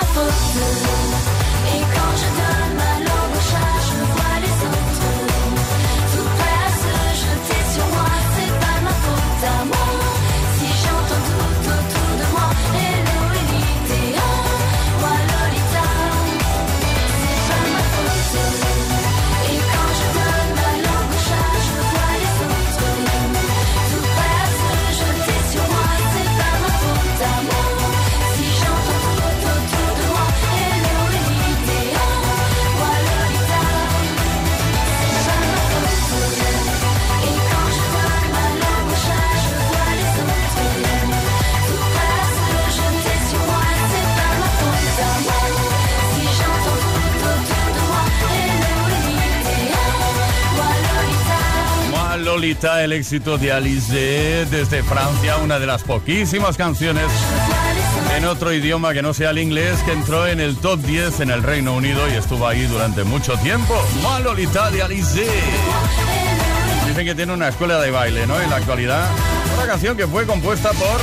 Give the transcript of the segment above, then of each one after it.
ma faute. El éxito de Alice desde Francia, una de las poquísimas canciones en otro idioma que no sea el inglés que entró en el top 10 en el Reino Unido y estuvo ahí durante mucho tiempo. Malolita de Alice. Dicen que tiene una escuela de baile, ¿no? En la actualidad. Una canción que fue compuesta por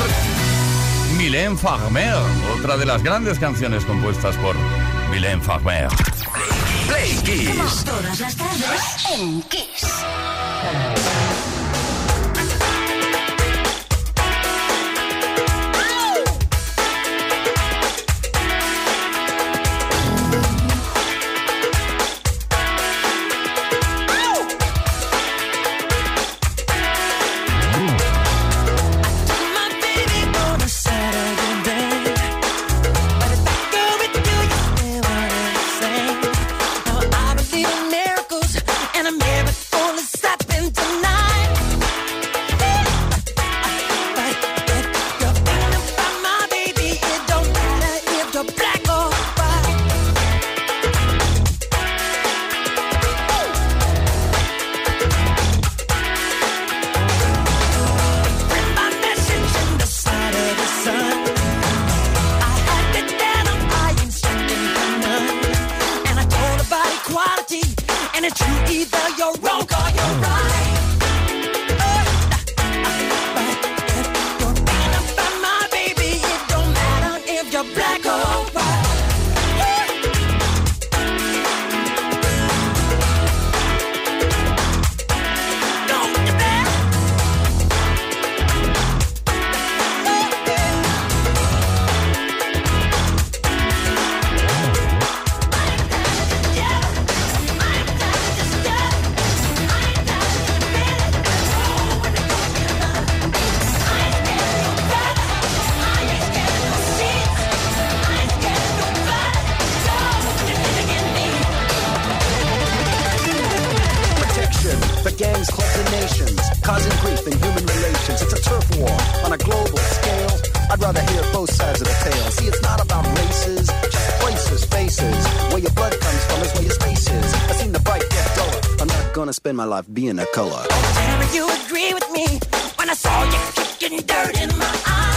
Mylène Farmer, otra de las grandes canciones compuestas por Mylène Farmer. Play Kiss. Todas las tardes en Kiss. My life being a color. You agree with me when I saw you kicking dirt in my eye.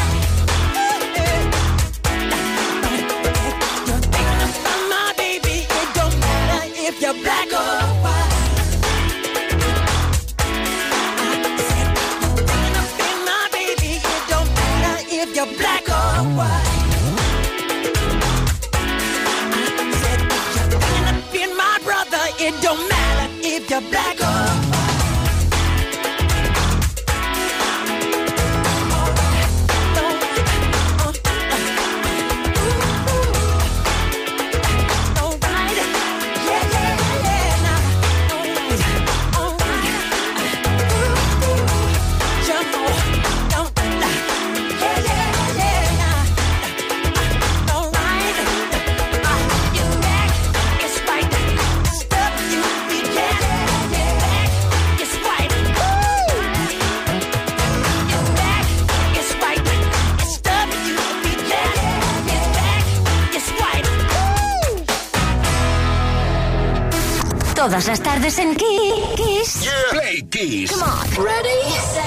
Todas las tardes en Kiss. Play Kiss. Come on. Ready, set,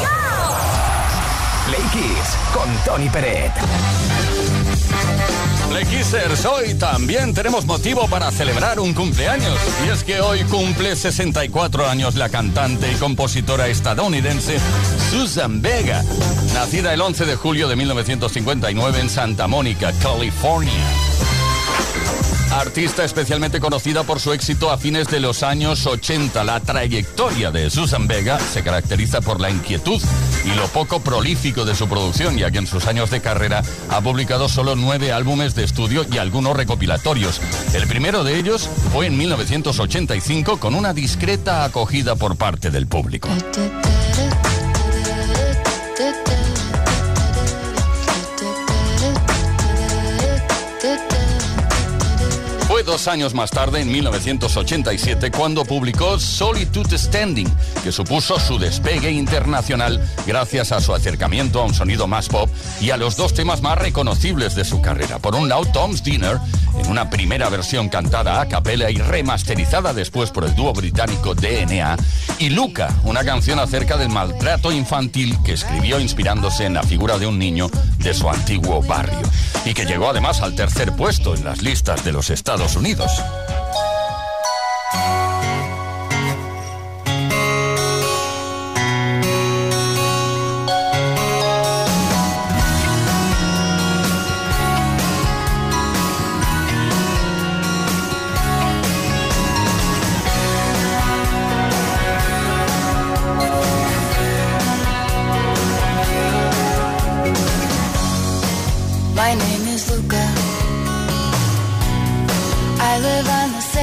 go. Play Kiss con Tony Peret. Play Kissers, hoy también tenemos motivo para celebrar un cumpleaños. Y es que hoy cumple 64 años la cantante y compositora estadounidense Susan Vega, nacida el 11 de julio de 1959 en Santa Mónica, California. Artista especialmente conocida por su éxito a fines de los años 80, la trayectoria de Susan Vega se caracteriza por la inquietud y lo poco prolífico de su producción, ya que en sus años de carrera ha publicado solo nueve álbumes de estudio y algunos recopilatorios. El primero de ellos fue en 1985 con una discreta acogida por parte del público. Dos años más tarde, en 1987, cuando publicó Solitude Standing, que supuso su despegue internacional gracias a su acercamiento a un sonido más pop y a los dos temas más reconocibles de su carrera. Por un lado, Tom's Dinner, en una primera versión cantada a capella y remasterizada después por el dúo británico DNA, y Luca, una canción acerca del maltrato infantil que escribió inspirándose en la figura de un niño de su antiguo barrio, y que llegó además al tercer puesto en las listas de los Estados Unidos. Unidos.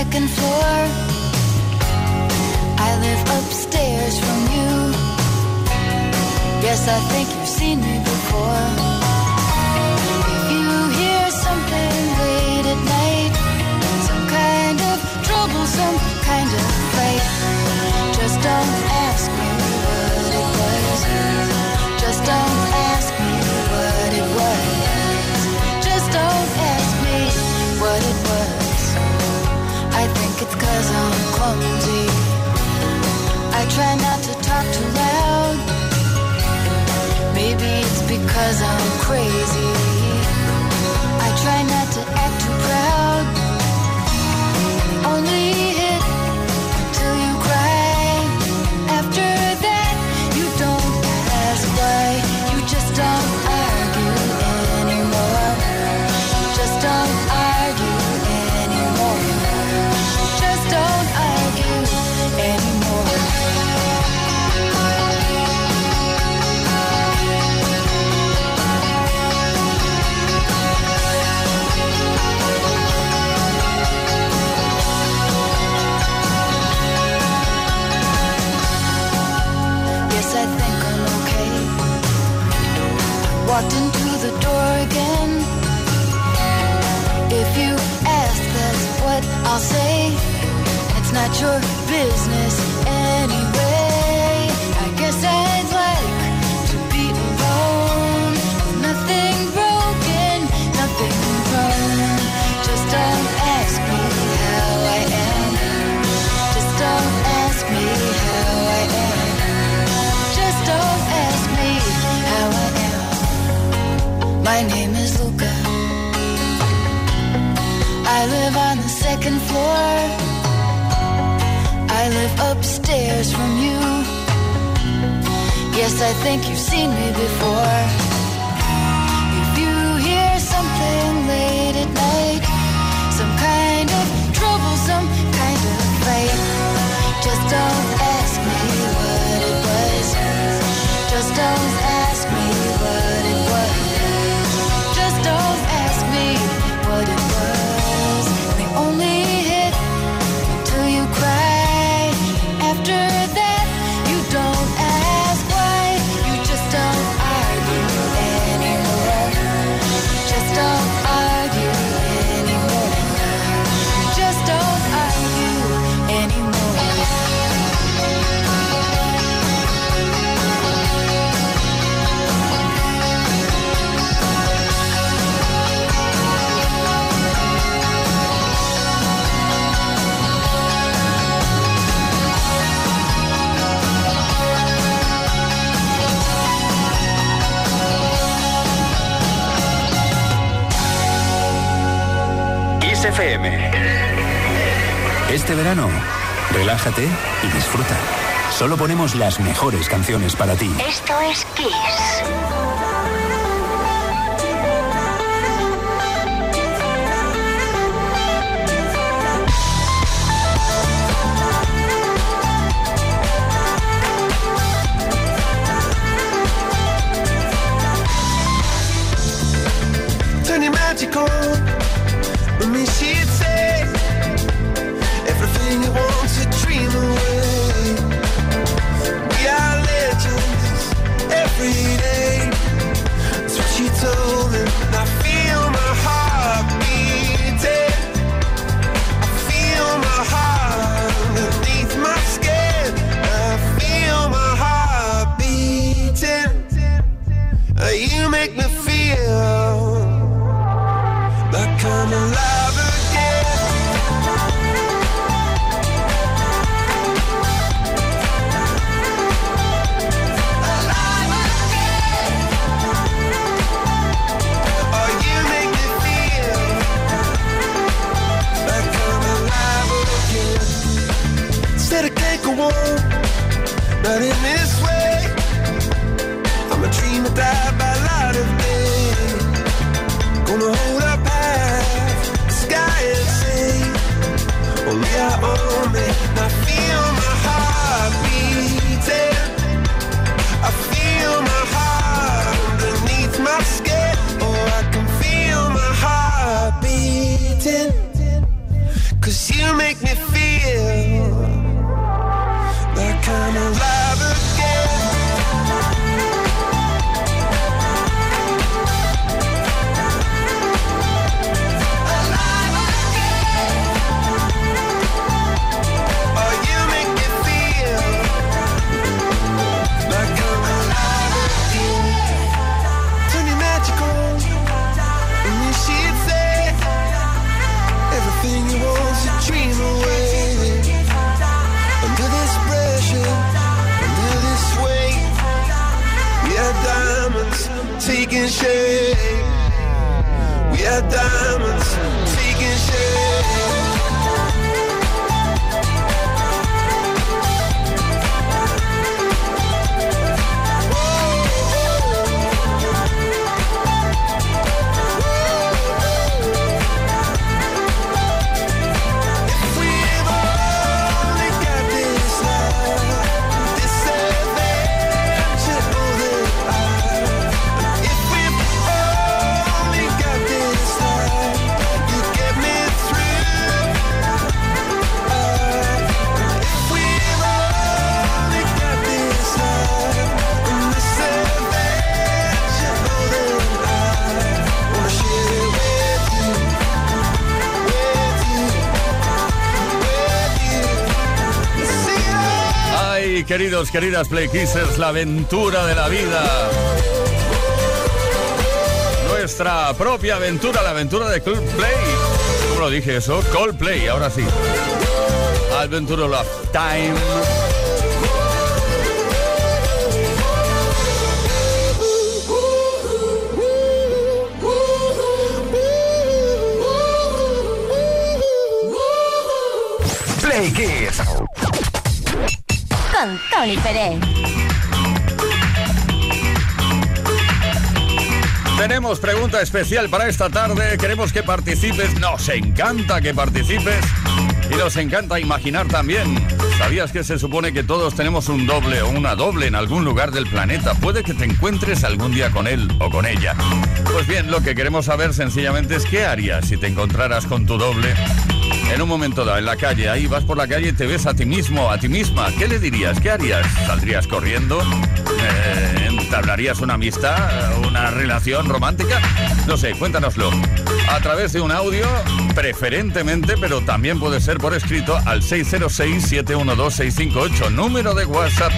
second floor. I live upstairs from you. Yes, I think you've seen me before. cause I'm crazy. not your business. Relájate y disfruta. Solo ponemos las mejores canciones para ti. Esto es Kiss. Queridos, queridas Play Kissers, la aventura de la vida. Nuestra propia aventura, la aventura de Coldplay. ¿Cómo lo dije eso? Coldplay, ahora sí. Adventure of Time. Play Kiss. Con Tony Pérez. Tenemos pregunta especial para esta tarde. Queremos que participes. Nos encanta que participes. Y nos encanta imaginar también. ¿Sabías que se supone que todos tenemos un doble o una doble en algún lugar del planeta? Puede que te encuentres algún día con él o con ella. Pues bien, lo que queremos saber sencillamente es qué harías si te encontraras con tu doble en un momento dado en la calle. Ahí vas por la calle y te ves a ti mismo, a ti misma. ¿Qué le dirías? ¿Qué harías? ¿Saldrías corriendo? Eh, ¿Entablarías una amistad? ¿Una relación romántica? No sé, cuéntanoslo. A través de un audio, preferentemente, pero también puede ser por escrito al 606-712-658, número de WhatsApp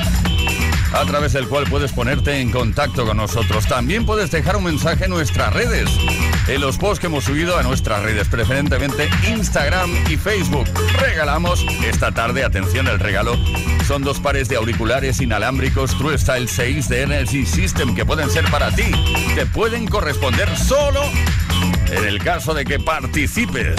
a través del cual puedes ponerte en contacto con nosotros. También puedes dejar un mensaje en nuestras redes, en los posts que hemos subido a nuestras redes, preferentemente Instagram y Facebook. Regalamos esta tarde, atención, el regalo son dos pares de auriculares inalámbricos True Style 6 de Energy System que pueden ser para ti. Te pueden corresponder solo en el caso de que participes.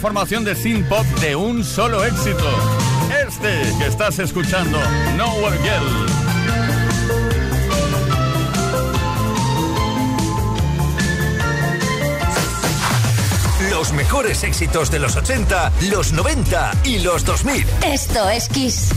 formación de synth pop de un solo éxito. Este que estás escuchando, Nowhere Girl. los mejores éxitos de los 80, los 90 y los 2000. Esto es Kiss.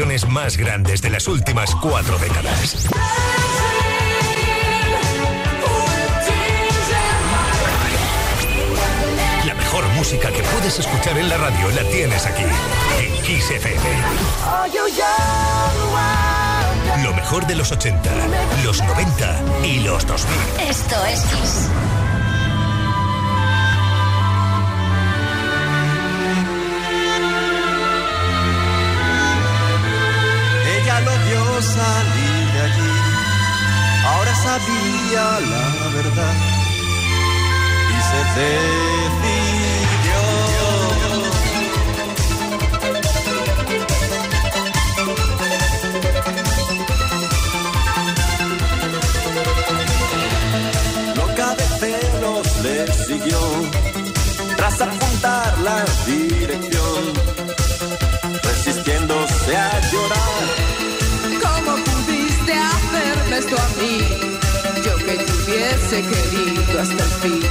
canciones más grandes de las últimas cuatro décadas. La mejor música que puedes escuchar en la radio la tienes aquí, en Kiss FM. Lo mejor de los 80, los 90 y los 2000. Esto es Kiss. Lo vio salir de allí, ahora sabía la verdad y se decidió. Loca de celos le siguió tras apuntar las hubiese querido hasta el fin.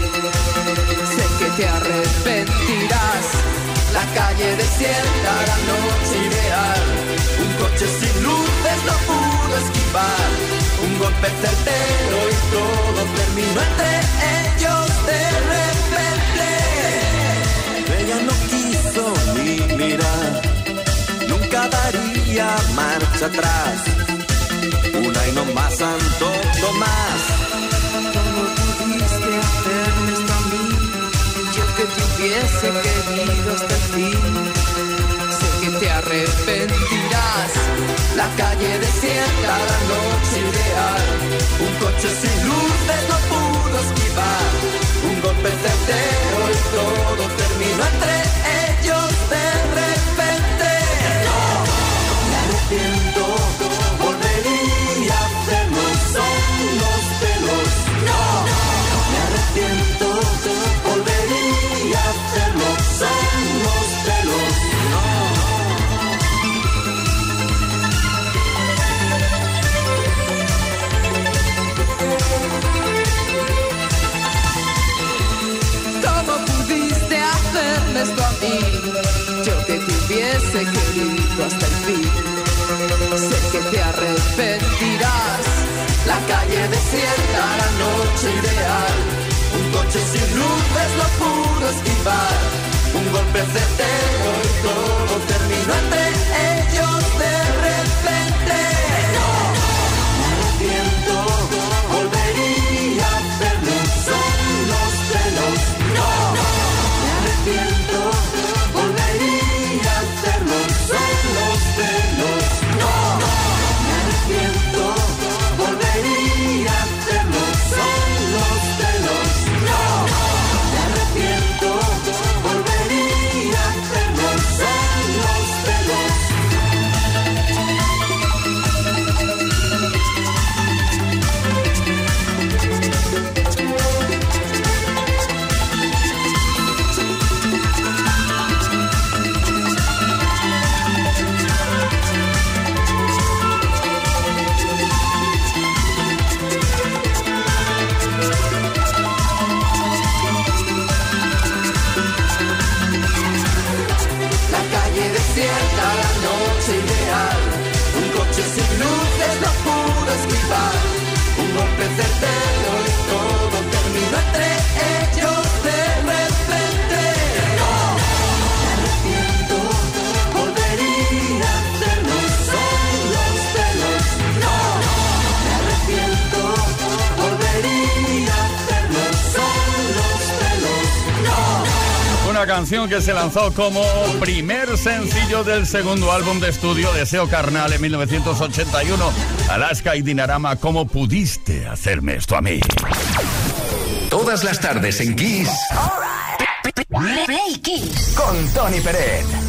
Sé que te arrepentirás. La calle desierta, la noche ideal. Un coche sin luces no pudo esquivar. Un golpe certero y todo terminó entre ellos de repente. Ella no quiso ni mirar, nunca daría marcha atrás. Una y no más, Santo Tomás. ¿Cómo pudiste hacerme a mí? Yo que te hubiese querido hasta el. Sé que te arrepentirás. La calle desierta, la noche ideal. Un coche sin luces no pudo esquivar. Un golpe certero y todo terminó entre ellos de repente. No, me arrepiento, hasta el fin. Sé que te arrepentirás. La calle desierta, la noche ideal. Un coche sin luces no pudo esquivar. Un golpe certero y todo golpe canción que se lanzó como primer sencillo del segundo álbum de estudio Deseo Carnal en 1981. Alaska y Dinarama, ¿cómo pudiste hacerme esto a mí? Todas las tardes en Kiss Play Kiss. con Tony Peret.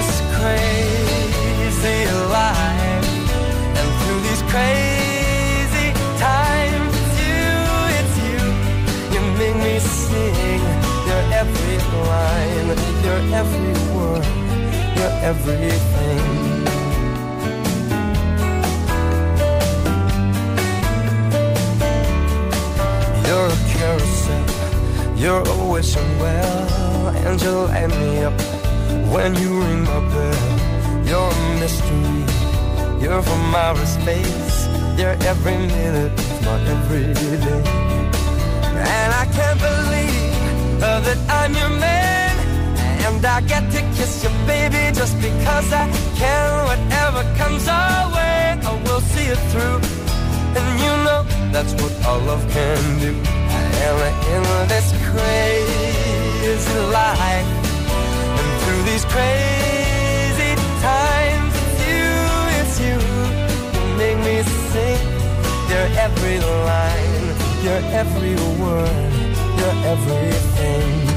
This crazy life, and through these crazy times, you, it's you. You make me sing. Your every line, your every word, your everything. You're a carousel, you're a wishing well, and you light me up when you ring my bell. You're a mystery, you're from outer space, you're every minute of my everyday. And I can't believe uh, that I'm your man, and I get to kiss you, baby, just because I can. Whatever comes our way, I will see it through. And you know that's what all love can do. Am in this crazy life. Through these crazy times, it's you, it's you. You make me sing your every line, your every word, your everything.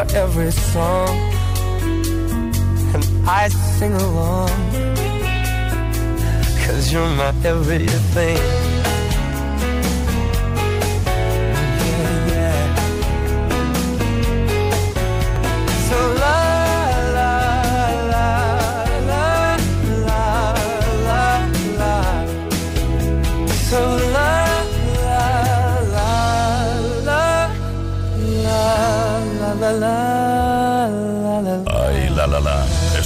Your every song. And I sing along, cause you're my everything.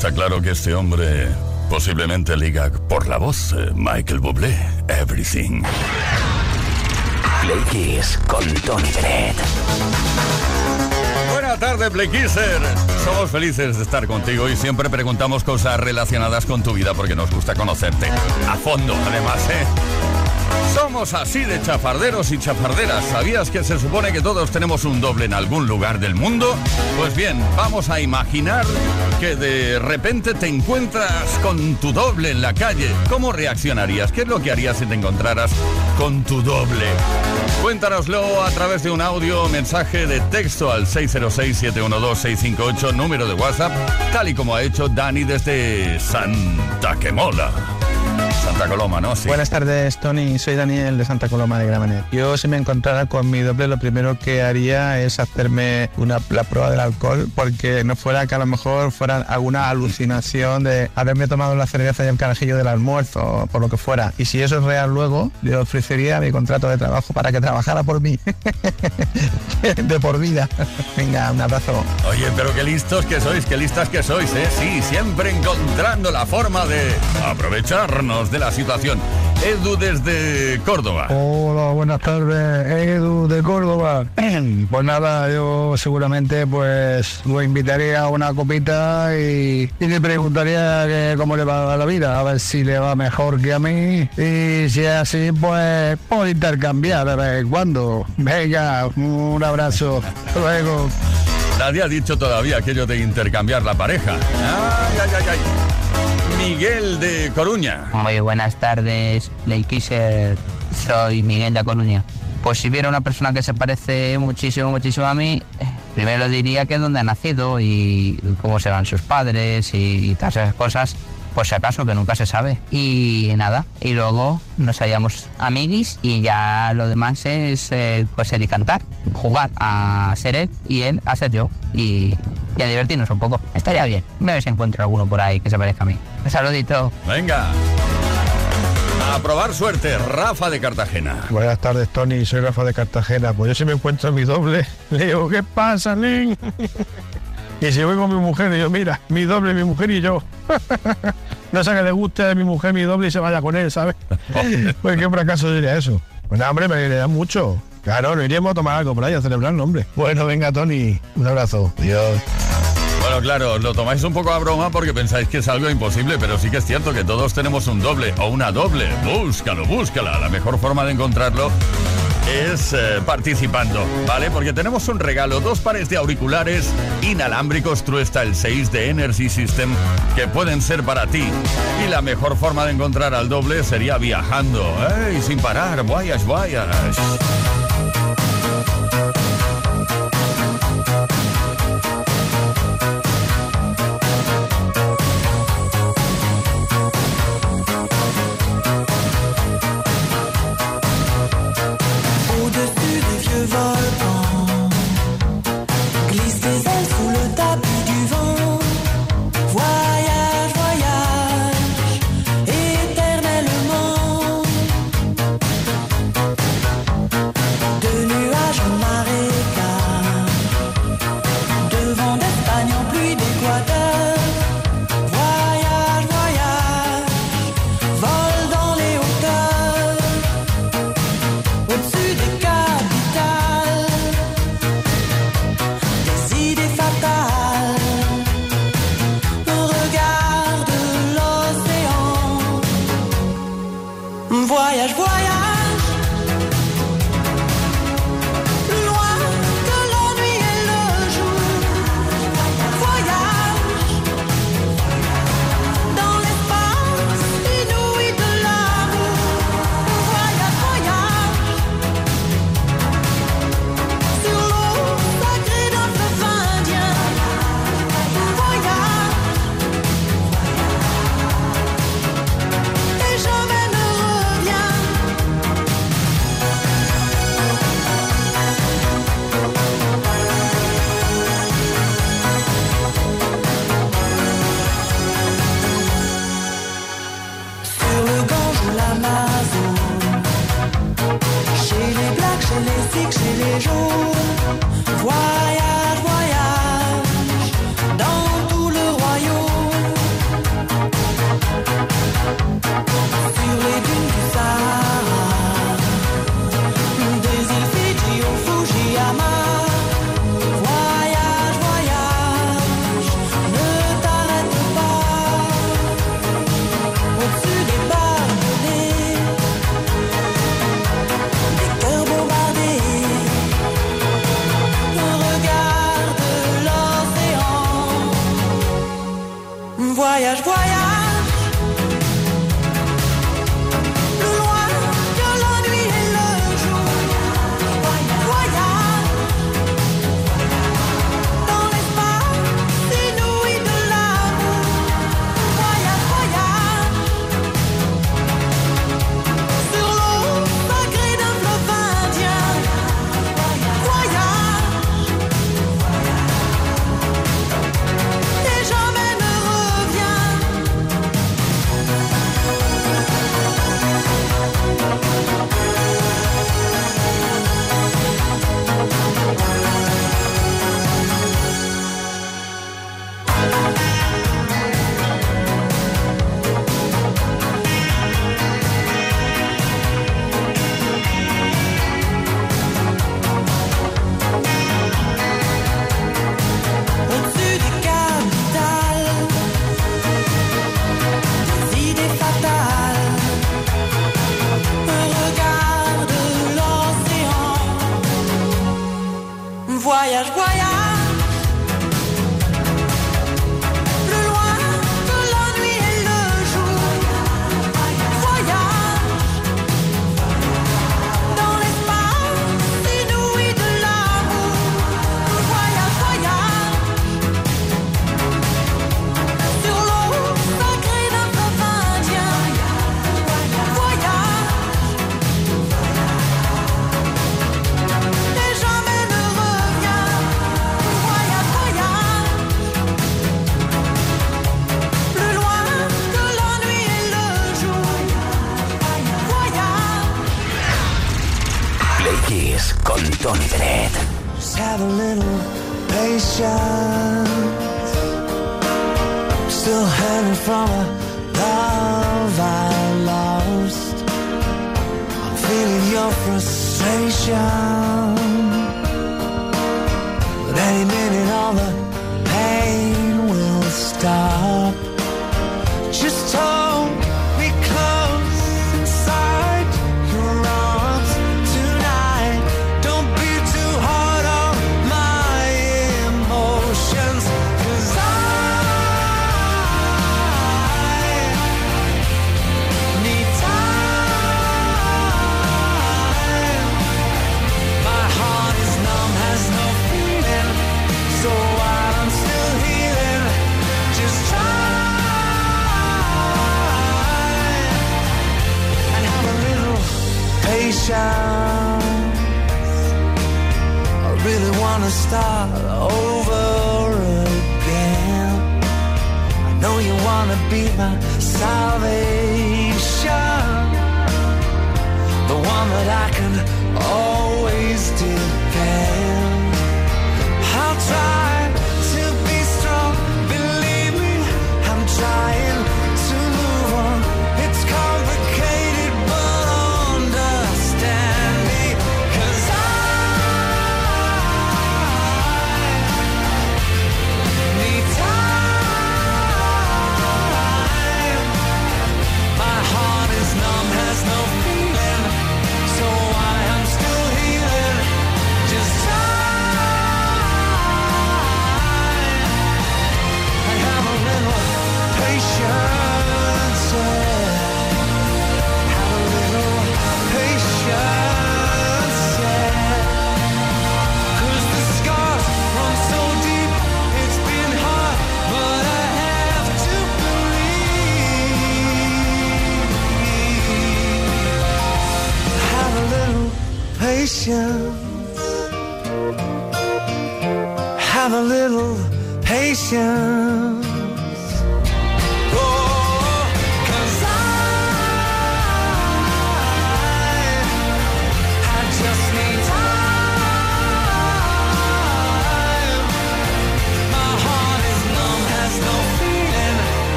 Está claro que este hombre posiblemente liga por la voz eh, Michael Bublé. Everything. Play Kiss con Tony Bennett. Buenas tardes, Play Kisser. Somos felices de estar contigo y siempre preguntamos cosas relacionadas con tu vida porque nos gusta conocerte. A fondo, además, ¿eh? Somos así de chafarderos y chafarderas. ¿Sabías que se supone que todos tenemos un doble en algún lugar del mundo? Pues bien, vamos a imaginar que de repente te encuentras con tu doble en la calle. ¿Cómo reaccionarías? ¿Qué es lo que harías si te encontraras con tu doble? Cuéntanoslo a través de un audio mensaje de texto al 606-712-658, número de WhatsApp, tal y como ha hecho Dani desde Santa Quemola. Santa Coloma, ¿no? Sí. Buenas tardes, Tony. Soy Daniel de Santa Coloma de Gramenet. Yo, si me encontrara con mi doble, lo primero que haría es hacerme una, la prueba del alcohol, porque no fuera que a lo mejor fuera alguna alucinación de haberme tomado la cerveza y el carajillo del almuerzo, o por lo que fuera. Y si eso es real luego, le ofrecería mi contrato de trabajo para que trabajara por mí. de por vida. Venga, un abrazo. Oye, pero qué listos que sois, qué listas que sois, ¿eh? Sí, siempre encontrando la forma de aprovecharnos de la situación. Edu desde Córdoba. Hola, buenas tardes, Edu de Córdoba. Pues nada, yo seguramente pues lo invitaría a una copita y, y le preguntaría que cómo le va la vida, a ver si le va mejor que a mí. Y si es así, pues puedo intercambiar de vez en cuando. Venga, un abrazo. Luego. Nadie ha dicho todavía aquello de intercambiar la pareja. Ay, ay, ay, ay. Miguel de Coruña. Muy buenas tardes, Kisser. Soy Miguel de Coruña. Pues si viera una persona que se parece muchísimo, muchísimo a mí, primero diría que dónde ha nacido y cómo se van sus padres y todas esas cosas, pues si acaso, que nunca se sabe. Y nada, y luego nos haríamos amiguis y ya lo demás es eh, pues ser y cantar, jugar a ser él y él a ser yo y, y a divertirnos un poco. Estaría bien. Me ver si encuentro alguno por ahí que se parezca a mí. Un saludito. Venga. A probar suerte, Rafa de Cartagena. Buenas tardes, Tony. Soy Rafa de Cartagena. Pues yo si me encuentro a mi doble, le digo, ¿qué pasa, Len? y si voy con mi mujer, digo, mira, mi doble, mi mujer y yo. no sé que le guste a mi mujer mi doble y se vaya con él, ¿sabes? pues qué fracaso diría eso. Pues nada, hombre, me da mucho. Claro, no iríamos a tomar algo por ahí a celebrarlo, hombre. Bueno, venga, Tony. Un abrazo. Adiós. Bueno, claro, lo tomáis un poco a broma porque pensáis que es algo imposible, pero sí que es cierto que todos tenemos un doble o una doble. Búscalo, búscala. La mejor forma de encontrarlo es eh, participando, ¿vale? Porque tenemos un regalo, dos pares de auriculares inalámbricos True Style 6 de Energy System que pueden ser para ti. Y la mejor forma de encontrar al doble sería viajando, ¡Ey! Sin parar, vayas, vayas.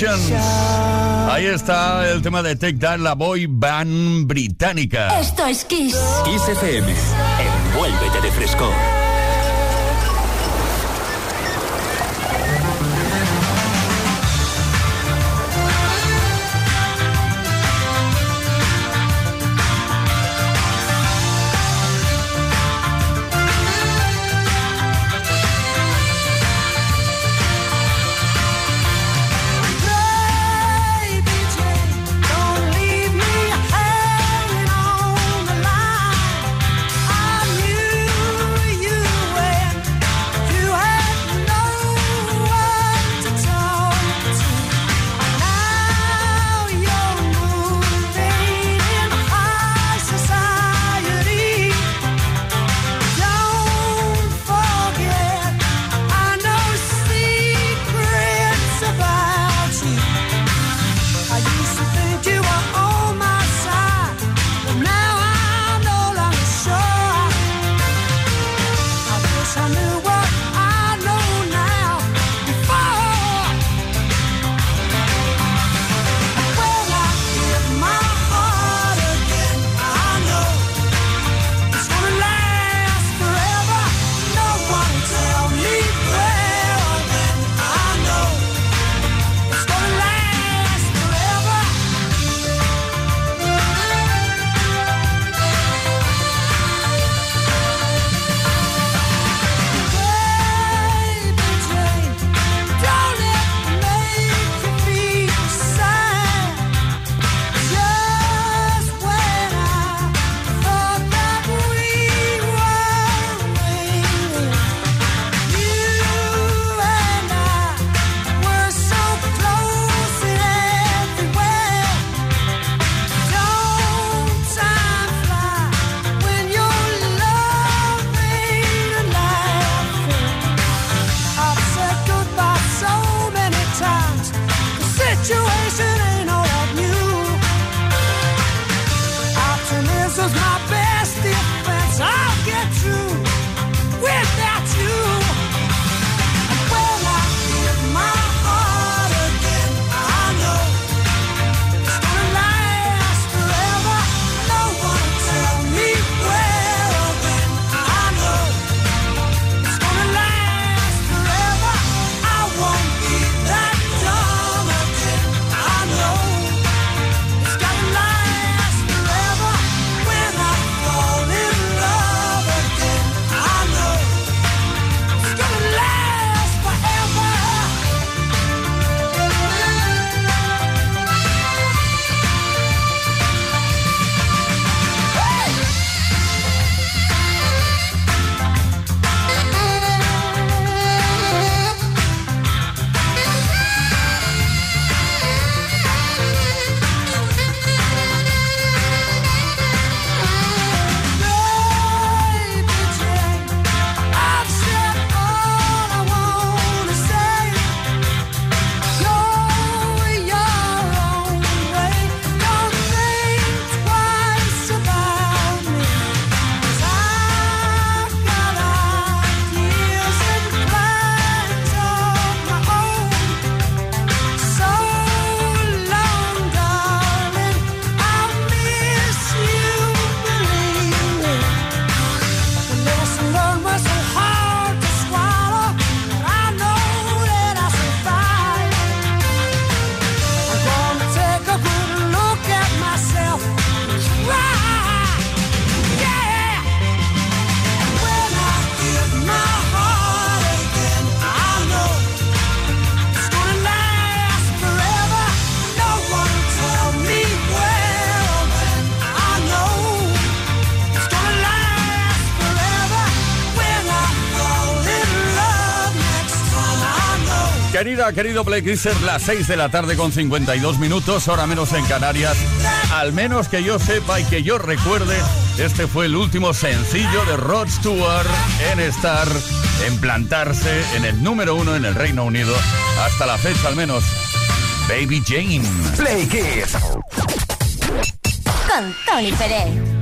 Ahí está el tema de Take That, la boy band británica. Esto es Kiss. Kiss FM. Envuélvete de frescor. Querido Play Kisser, las 6 de la tarde con 52 minutos, ahora menos en Canarias. Al menos que yo sepa y que yo recuerde, este fue el último sencillo de Rod Stewart en estar, en plantarse en el número uno en el Reino Unido, hasta la fecha al menos. Baby Jane. Play Kiss. Con Tony Pérez.